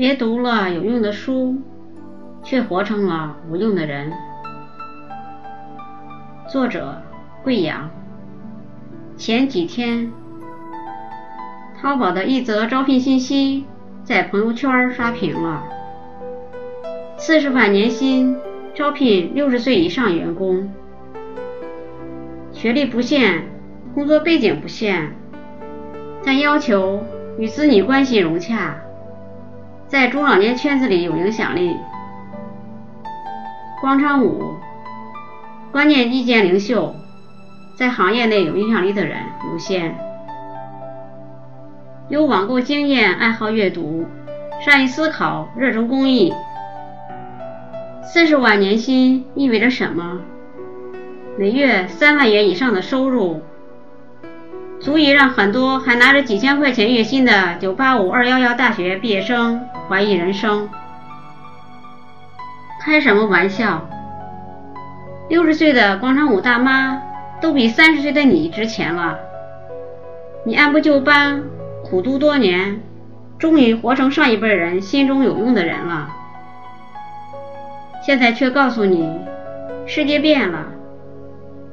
别读了有用的书，却活成了无用的人。作者：贵阳。前几天，淘宝的一则招聘信息在朋友圈刷屏了：四十万年薪，招聘六十岁以上员工，学历不限，工作背景不限，但要求与子女关系融洽。在中老年圈子里有影响力，广场舞，关键意见领袖，在行业内有影响力的人有限，有网购经验，爱好阅读，善于思考，热衷公益。四十万年薪意味着什么？每月三万元以上的收入。足以让很多还拿着几千块钱月薪的985、211大学毕业生怀疑人生。开什么玩笑！六十岁的广场舞大妈都比三十岁的你值钱了。你按部就班，苦读多年，终于活成上一辈人心中有用的人了。现在却告诉你，世界变了，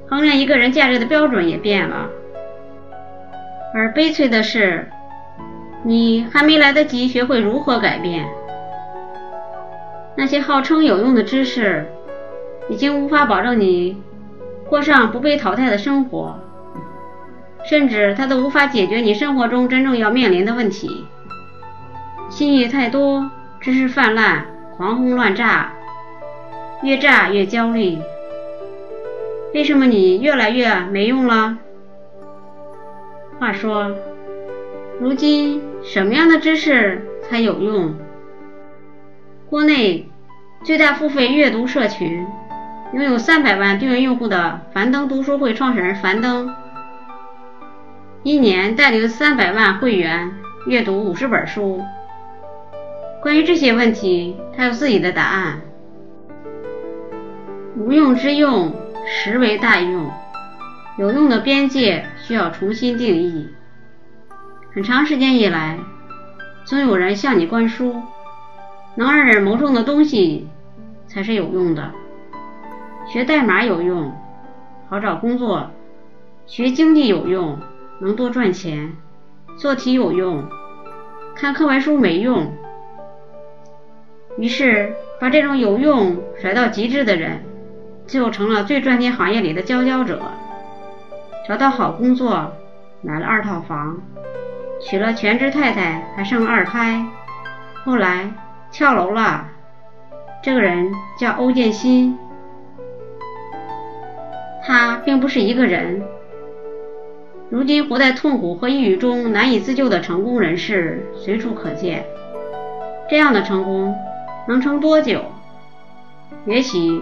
衡量一个人价值的标准也变了。而悲催的是，你还没来得及学会如何改变。那些号称有用的知识，已经无法保证你过上不被淘汰的生活，甚至它都无法解决你生活中真正要面临的问题。信息太多，知识泛滥，狂轰乱炸，越炸越焦虑。为什么你越来越没用了？话说，如今什么样的知识才有用？国内最大付费阅读社群，拥有三百万订阅用户的樊登读书会创始人樊登，一年带领三百万会员阅读五十本书。关于这些问题，他有自己的答案。无用之用，实为大用。有用的边界需要重新定义。很长时间以来，总有人向你灌输，能让人谋生的东西才是有用的。学代码有用，好找工作；学经济有用，能多赚钱；做题有用，看课外书没用。于是，把这种有用甩到极致的人，最后成了最赚钱行业里的佼佼者。找到好工作，买了二套房，娶了全职太太，还生二胎。后来跳楼了。这个人叫欧建新，他并不是一个人。如今活在痛苦和抑郁中难以自救的成功人士随处可见。这样的成功能撑多久？也许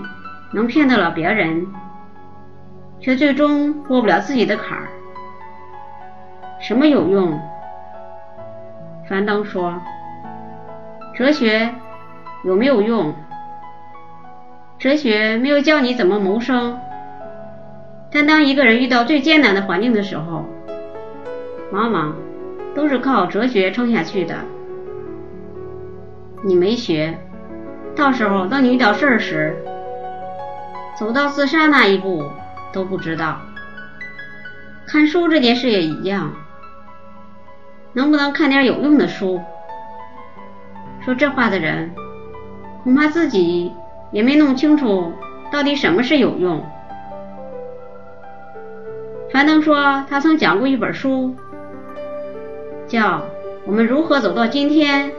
能骗得了别人。却最终过不了自己的坎儿。什么有用？樊登说：“哲学有没有用？哲学没有教你怎么谋生。但当一个人遇到最艰难的环境的时候，往往都是靠哲学撑下去的。你没学，到时候当你遇到事儿时，走到自杀那一步。”都不知道，看书这件事也一样，能不能看点有用的书？说这话的人，恐怕自己也没弄清楚到底什么是有用。樊登说，他曾讲过一本书，叫《我们如何走到今天》，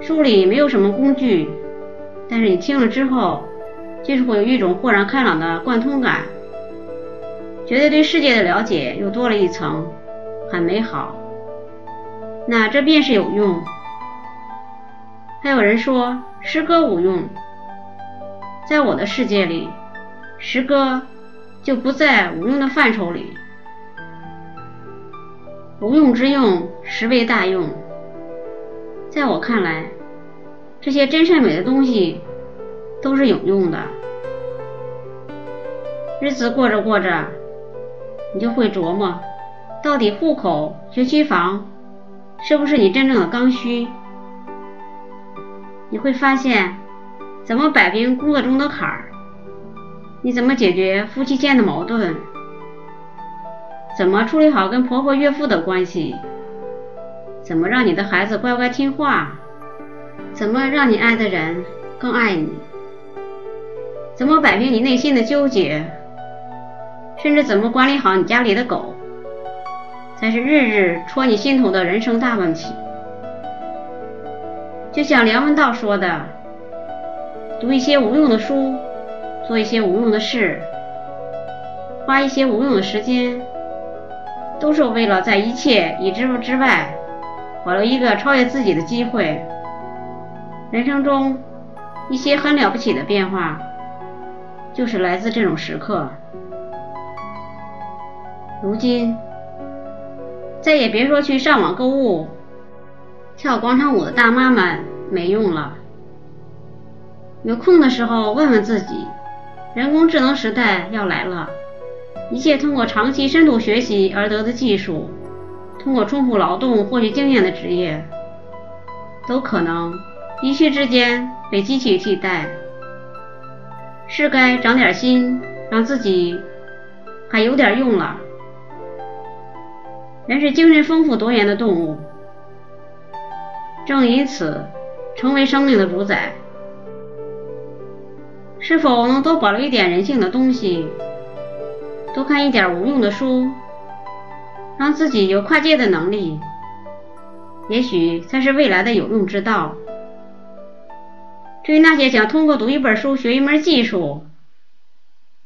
书里没有什么工具，但是你听了之后，就是会有一种豁然开朗的贯通感。觉得对世界的了解又多了一层，很美好。那这便是有用。还有人说诗歌无用，在我的世界里，诗歌就不在无用的范畴里。无用之用，实为大用。在我看来，这些真善美的东西都是有用的。日子过着过着。你就会琢磨，到底户口、学区房是不是你真正的刚需？你会发现怎么摆平工作中的坎儿，你怎么解决夫妻间的矛盾，怎么处理好跟婆婆岳父的关系，怎么让你的孩子乖乖听话，怎么让你爱的人更爱你，怎么摆平你内心的纠结，甚至怎么管理好你家里的狗，才是日日戳你心头的人生大问题。就像梁文道说的：“读一些无用的书，做一些无用的事，花一些无用的时间，都是为了在一切已知之外，保留一个超越自己的机会。人生中一些很了不起的变化，就是来自这种时刻。如今，再也别说去上网购物。”跳广场舞的大妈们没用了。有空的时候问问自己，人工智能时代要来了，一切通过长期深度学习而得的技术，通过重复劳动获取经验的职业，都可能一夕之间被机器替代。是该长点心，让自己还有点用了。人是精神丰富多元的动物。正因此，成为生命的主宰。是否能多保留一点人性的东西，多看一点无用的书，让自己有跨界的能力，也许才是未来的有用之道。至于那些想通过读一本书学一门技术，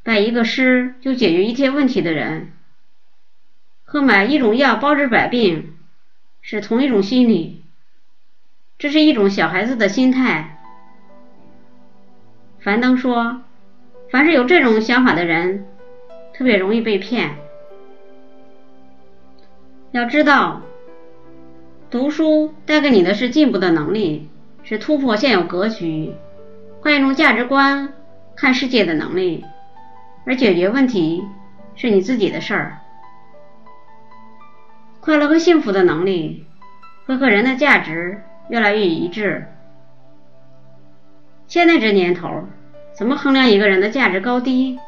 拜一个诗就解决一切问题的人，和买一种药包治百病是同一种心理。这是一种小孩子的心态。樊登说：“凡是有这种想法的人，特别容易被骗。要知道，读书带给你的是进步的能力，是突破现有格局、换一种价值观看世界的能力，而解决问题是你自己的事儿。快乐和幸福的能力会和人的价值。”越来越一致。现在这年头，怎么衡量一个人的价值高低？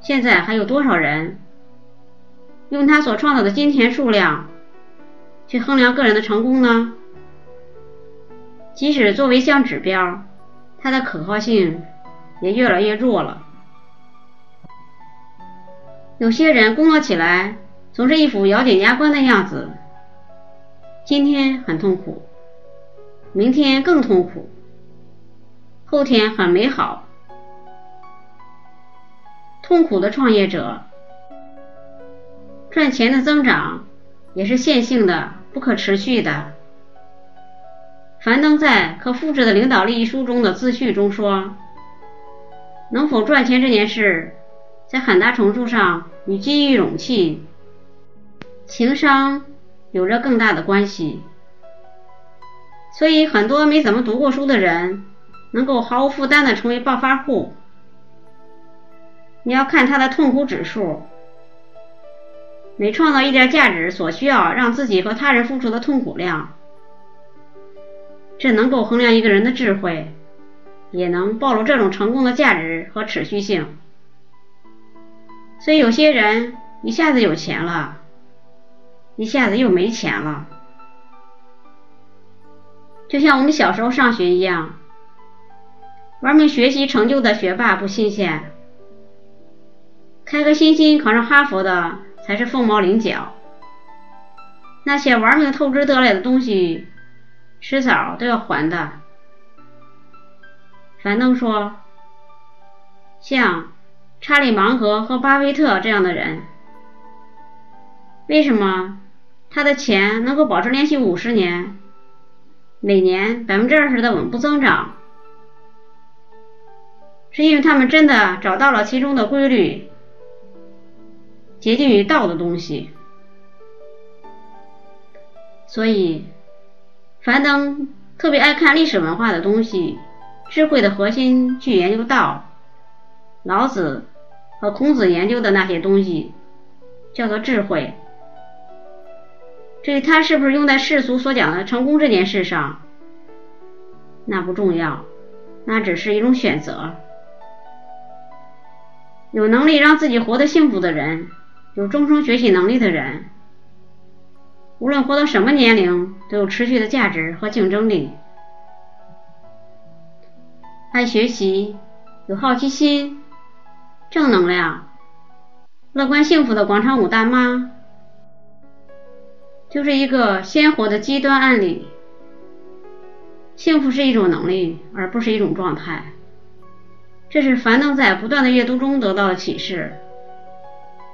现在还有多少人用他所创造的金钱数量去衡量个人的成功呢？即使作为一项指标，它的可靠性也越来越弱了。有些人工作起来总是一副咬紧牙关的样子。今天很痛苦，明天更痛苦，后天很美好。痛苦的创业者，赚钱的增长也是线性的、不可持续的。樊登在《可复制的领导力》一书中的自序中说：“能否赚钱这件事，在很大程度上与机遇、勇气、情商。”有着更大的关系，所以很多没怎么读过书的人能够毫无负担的成为暴发户。你要看他的痛苦指数，每创造一点价值所需要让自己和他人付出的痛苦量，这能够衡量一个人的智慧，也能暴露这种成功的价值和持续性。所以有些人一下子有钱了。一下子又没钱了，就像我们小时候上学一样，玩命学习成就的学霸不新鲜，开开心心考上哈佛的才是凤毛麟角。那些玩命透支得来的东西，迟早都要还的。樊登说，像查理芒格和巴菲特这样的人，为什么？他的钱能够保持连续五十年，每年百分之二十的稳步增长，是因为他们真的找到了其中的规律，接近于道的东西。所以，樊登特别爱看历史文化的东西，智慧的核心去研究道。老子和孔子研究的那些东西，叫做智慧。对他是不是用在世俗所讲的成功这件事上，那不重要，那只是一种选择。有能力让自己活得幸福的人，有终生学习能力的人，无论活到什么年龄，都有持续的价值和竞争力。爱学习，有好奇心，正能量，乐观幸福的广场舞大妈，就是一个鲜活的极端案例。幸福是一种能力，而不是一种状态。这是樊登在不断的阅读中得到的启示，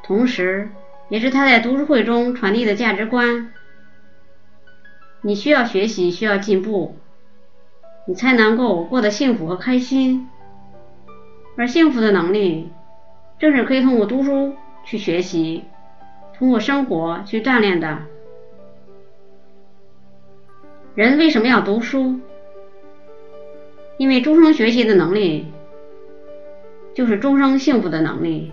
同时也是他在读书会中传递的价值观。你需要学习，需要进步，你才能够过得幸福和开心。而幸福的能力，正是可以通过读书去学习，通过生活去锻炼的。人为什么要读书？因为终生学习的能力。就是终生幸福的能力。